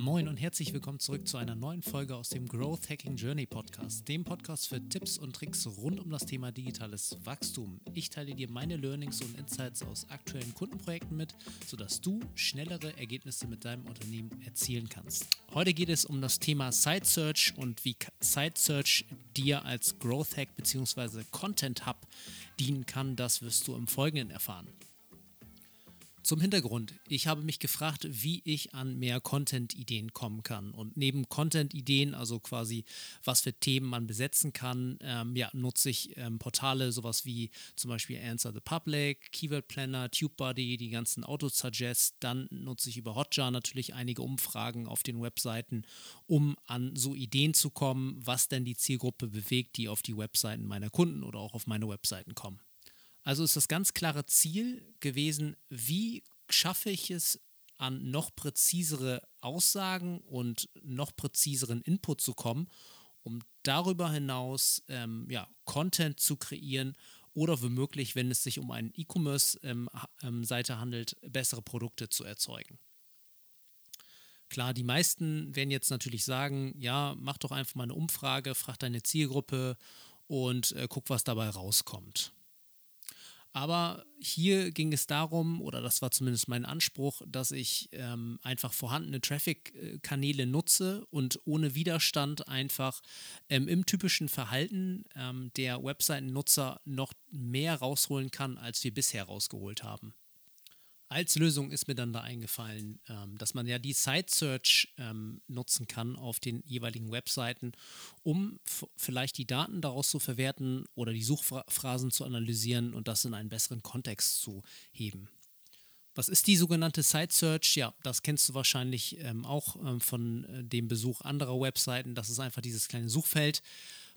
Moin und herzlich willkommen zurück zu einer neuen Folge aus dem Growth Hacking Journey Podcast, dem Podcast für Tipps und Tricks rund um das Thema digitales Wachstum. Ich teile dir meine Learnings und Insights aus aktuellen Kundenprojekten mit, sodass du schnellere Ergebnisse mit deinem Unternehmen erzielen kannst. Heute geht es um das Thema Site Search und wie Site Search dir als Growth Hack bzw. Content Hub dienen kann. Das wirst du im Folgenden erfahren. Zum Hintergrund, ich habe mich gefragt, wie ich an mehr Content-Ideen kommen kann. Und neben Content-Ideen, also quasi was für Themen man besetzen kann, ähm, ja, nutze ich ähm, Portale, sowas wie zum Beispiel Answer the Public, Keyword Planner, TubeBuddy, die ganzen Auto-Suggest. Dann nutze ich über Hotjar natürlich einige Umfragen auf den Webseiten, um an so Ideen zu kommen, was denn die Zielgruppe bewegt, die auf die Webseiten meiner Kunden oder auch auf meine Webseiten kommen. Also ist das ganz klare Ziel gewesen, wie schaffe ich es, an noch präzisere Aussagen und noch präziseren Input zu kommen, um darüber hinaus ähm, ja, Content zu kreieren oder womöglich, wenn es sich um eine E-Commerce-Seite ähm, ähm, handelt, bessere Produkte zu erzeugen. Klar, die meisten werden jetzt natürlich sagen, ja, mach doch einfach mal eine Umfrage, frag deine Zielgruppe und äh, guck, was dabei rauskommt. Aber hier ging es darum, oder das war zumindest mein Anspruch, dass ich ähm, einfach vorhandene Traffic-Kanäle nutze und ohne Widerstand einfach ähm, im typischen Verhalten ähm, der Webseiten-Nutzer noch mehr rausholen kann, als wir bisher rausgeholt haben. Als Lösung ist mir dann da eingefallen, ähm, dass man ja die Site Search ähm, nutzen kann auf den jeweiligen Webseiten, um vielleicht die Daten daraus zu verwerten oder die Suchphrasen zu analysieren und das in einen besseren Kontext zu heben. Was ist die sogenannte Site Search? Ja, das kennst du wahrscheinlich ähm, auch ähm, von äh, dem Besuch anderer Webseiten. Das ist einfach dieses kleine Suchfeld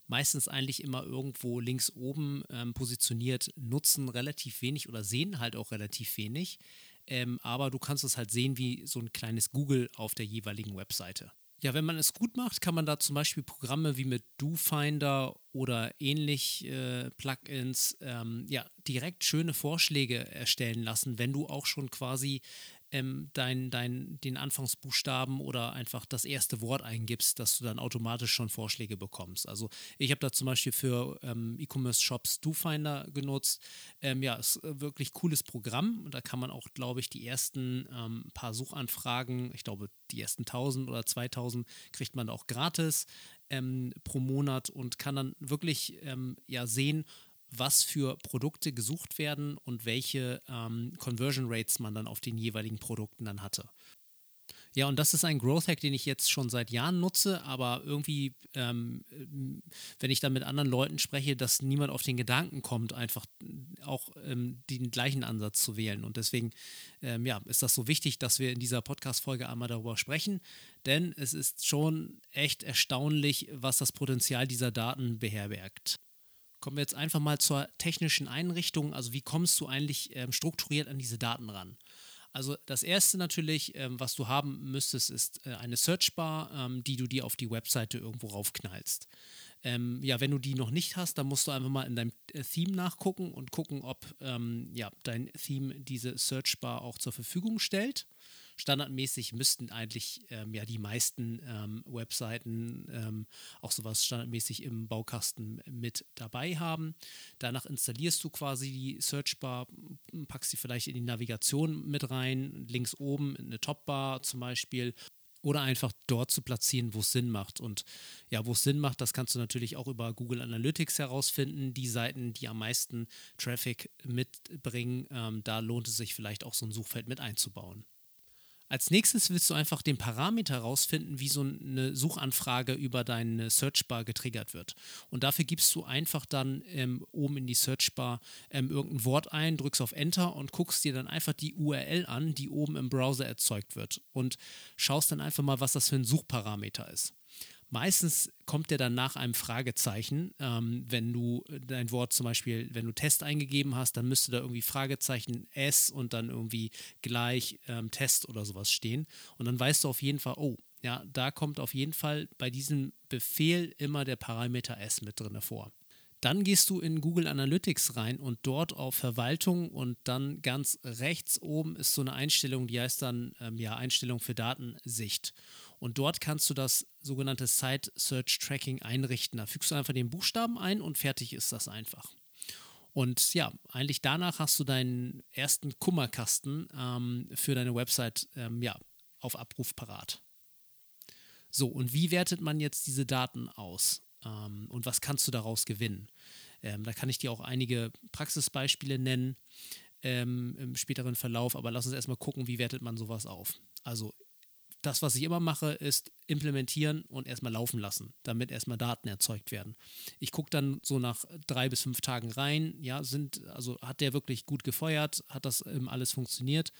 meistens eigentlich immer irgendwo links oben ähm, positioniert, nutzen relativ wenig oder sehen halt auch relativ wenig. Ähm, aber du kannst es halt sehen wie so ein kleines Google auf der jeweiligen Webseite. Ja, wenn man es gut macht, kann man da zum Beispiel Programme wie mit DoFinder oder ähnlich äh, Plugins ähm, ja direkt schöne Vorschläge erstellen lassen, wenn du auch schon quasi ähm, dein, dein, den Anfangsbuchstaben oder einfach das erste Wort eingibst, dass du dann automatisch schon Vorschläge bekommst. Also ich habe da zum Beispiel für ähm, E-Commerce-Shops DoFinder genutzt. Ähm, ja, ist ein wirklich cooles Programm. Da kann man auch, glaube ich, die ersten ähm, paar Suchanfragen, ich glaube, die ersten 1000 oder 2000 kriegt man auch gratis ähm, pro Monat und kann dann wirklich ähm, ja sehen, was für Produkte gesucht werden und welche ähm, Conversion Rates man dann auf den jeweiligen Produkten dann hatte. Ja, und das ist ein Growth Hack, den ich jetzt schon seit Jahren nutze, aber irgendwie, ähm, wenn ich dann mit anderen Leuten spreche, dass niemand auf den Gedanken kommt, einfach auch ähm, den gleichen Ansatz zu wählen. Und deswegen, ähm, ja, ist das so wichtig, dass wir in dieser Podcast-Folge einmal darüber sprechen, denn es ist schon echt erstaunlich, was das Potenzial dieser Daten beherbergt. Kommen wir jetzt einfach mal zur technischen Einrichtung. Also wie kommst du eigentlich ähm, strukturiert an diese Daten ran? Also das erste natürlich, ähm, was du haben müsstest, ist äh, eine Searchbar, ähm, die du dir auf die Webseite irgendwo raufknallst. Ähm, ja, wenn du die noch nicht hast, dann musst du einfach mal in deinem äh, Theme nachgucken und gucken, ob ähm, ja, dein Theme diese Searchbar auch zur Verfügung stellt standardmäßig müssten eigentlich ähm, ja die meisten ähm, Webseiten ähm, auch sowas standardmäßig im Baukasten mit dabei haben. Danach installierst du quasi die Searchbar, packst sie vielleicht in die Navigation mit rein, links oben eine Topbar zum Beispiel oder einfach dort zu platzieren, wo es Sinn macht. Und ja, wo es Sinn macht, das kannst du natürlich auch über Google Analytics herausfinden. Die Seiten, die am meisten Traffic mitbringen, ähm, da lohnt es sich vielleicht auch so ein Suchfeld mit einzubauen. Als nächstes willst du einfach den Parameter herausfinden, wie so eine Suchanfrage über deine Searchbar getriggert wird. Und dafür gibst du einfach dann ähm, oben in die Searchbar ähm, irgendein Wort ein, drückst auf Enter und guckst dir dann einfach die URL an, die oben im Browser erzeugt wird. Und schaust dann einfach mal, was das für ein Suchparameter ist. Meistens kommt der dann nach einem Fragezeichen. Ähm, wenn du dein Wort zum Beispiel, wenn du Test eingegeben hast, dann müsste da irgendwie Fragezeichen S und dann irgendwie gleich ähm, Test oder sowas stehen. Und dann weißt du auf jeden Fall, oh, ja, da kommt auf jeden Fall bei diesem Befehl immer der Parameter S mit drin vor. Dann gehst du in Google Analytics rein und dort auf Verwaltung und dann ganz rechts oben ist so eine Einstellung, die heißt dann ähm, ja Einstellung für Datensicht. Und dort kannst du das sogenannte Site Search Tracking einrichten. Da fügst du einfach den Buchstaben ein und fertig ist das einfach. Und ja, eigentlich danach hast du deinen ersten Kummerkasten ähm, für deine Website ähm, ja, auf Abruf parat. So, und wie wertet man jetzt diese Daten aus? Ähm, und was kannst du daraus gewinnen? Ähm, da kann ich dir auch einige Praxisbeispiele nennen ähm, im späteren Verlauf, aber lass uns erstmal gucken, wie wertet man sowas auf. Also das, was ich immer mache, ist implementieren und erstmal laufen lassen, damit erstmal Daten erzeugt werden. Ich gucke dann so nach drei bis fünf Tagen rein, ja, sind, also hat der wirklich gut gefeuert, hat das ähm, alles funktioniert?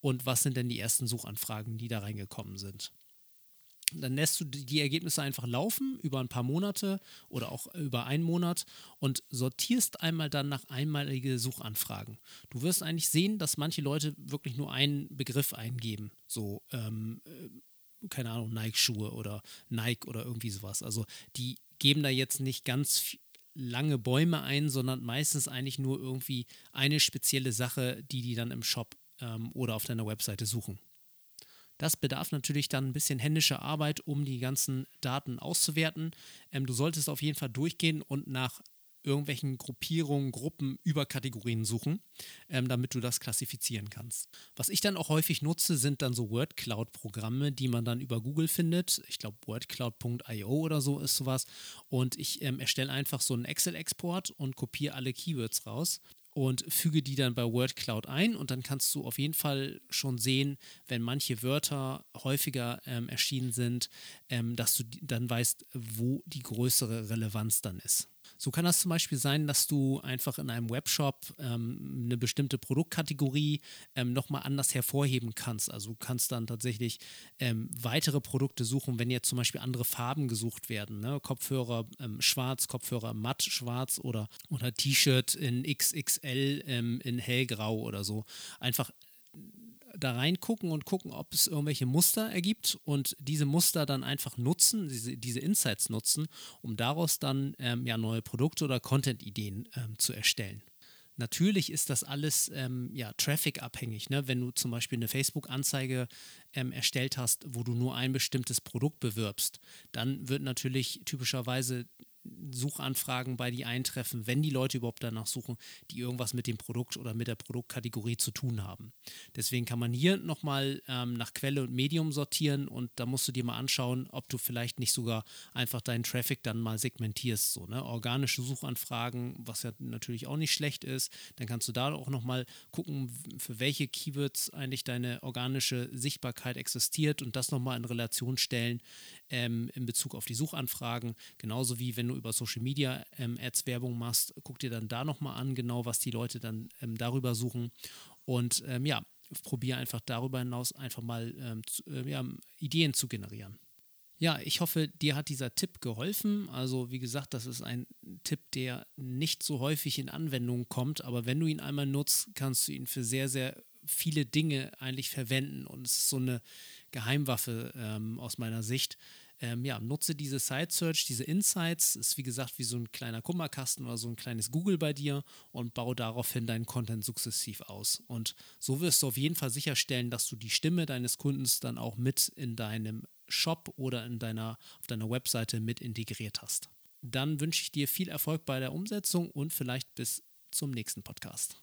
Und was sind denn die ersten Suchanfragen, die da reingekommen sind dann lässt du die Ergebnisse einfach laufen über ein paar Monate oder auch über einen Monat und sortierst einmal dann nach einmalige Suchanfragen. Du wirst eigentlich sehen, dass manche Leute wirklich nur einen Begriff eingeben. So, ähm, äh, keine Ahnung, Nike-Schuhe oder Nike oder irgendwie sowas. Also die geben da jetzt nicht ganz lange Bäume ein, sondern meistens eigentlich nur irgendwie eine spezielle Sache, die die dann im Shop ähm, oder auf deiner Webseite suchen. Das bedarf natürlich dann ein bisschen händischer Arbeit, um die ganzen Daten auszuwerten. Ähm, du solltest auf jeden Fall durchgehen und nach irgendwelchen Gruppierungen, Gruppen, Überkategorien suchen, ähm, damit du das klassifizieren kannst. Was ich dann auch häufig nutze, sind dann so WordCloud-Programme, die man dann über Google findet. Ich glaube, wordcloud.io oder so ist sowas. Und ich ähm, erstelle einfach so einen Excel-Export und kopiere alle Keywords raus und füge die dann bei WordCloud ein und dann kannst du auf jeden Fall schon sehen, wenn manche Wörter häufiger ähm, erschienen sind, ähm, dass du dann weißt, wo die größere Relevanz dann ist. So kann das zum Beispiel sein, dass du einfach in einem Webshop ähm, eine bestimmte Produktkategorie ähm, nochmal anders hervorheben kannst. Also du kannst dann tatsächlich ähm, weitere Produkte suchen, wenn jetzt zum Beispiel andere Farben gesucht werden. Ne? Kopfhörer ähm, schwarz, Kopfhörer matt schwarz oder, oder T-Shirt in XXL ähm, in hellgrau oder so. Einfach da reingucken und gucken, ob es irgendwelche Muster ergibt und diese Muster dann einfach nutzen, diese, diese Insights nutzen, um daraus dann ähm, ja neue Produkte oder Content-Ideen ähm, zu erstellen. Natürlich ist das alles ähm, ja, Traffic-abhängig. Ne? Wenn du zum Beispiel eine Facebook-Anzeige ähm, erstellt hast, wo du nur ein bestimmtes Produkt bewirbst, dann wird natürlich typischerweise Suchanfragen bei die eintreffen, wenn die Leute überhaupt danach suchen, die irgendwas mit dem Produkt oder mit der Produktkategorie zu tun haben. Deswegen kann man hier nochmal ähm, nach Quelle und Medium sortieren und da musst du dir mal anschauen, ob du vielleicht nicht sogar einfach deinen Traffic dann mal segmentierst. So, ne? Organische Suchanfragen, was ja natürlich auch nicht schlecht ist, dann kannst du da auch nochmal gucken, für welche Keywords eigentlich deine organische Sichtbarkeit existiert und das nochmal in Relation stellen ähm, in Bezug auf die Suchanfragen. Genauso wie wenn du über Social Media ähm, Ads Werbung machst, guck dir dann da nochmal an, genau was die Leute dann ähm, darüber suchen. Und ähm, ja, probiere einfach darüber hinaus einfach mal ähm, zu, äh, ja, Ideen zu generieren. Ja, ich hoffe, dir hat dieser Tipp geholfen. Also wie gesagt, das ist ein Tipp, der nicht so häufig in Anwendung kommt, aber wenn du ihn einmal nutzt, kannst du ihn für sehr, sehr viele Dinge eigentlich verwenden und es ist so eine Geheimwaffe ähm, aus meiner Sicht, ähm, ja, nutze diese Site Search, diese Insights, ist wie gesagt wie so ein kleiner Kummerkasten oder so ein kleines Google bei dir und baue daraufhin deinen Content sukzessiv aus. Und so wirst du auf jeden Fall sicherstellen, dass du die Stimme deines Kundens dann auch mit in deinem Shop oder in deiner, auf deiner Webseite mit integriert hast. Dann wünsche ich dir viel Erfolg bei der Umsetzung und vielleicht bis zum nächsten Podcast.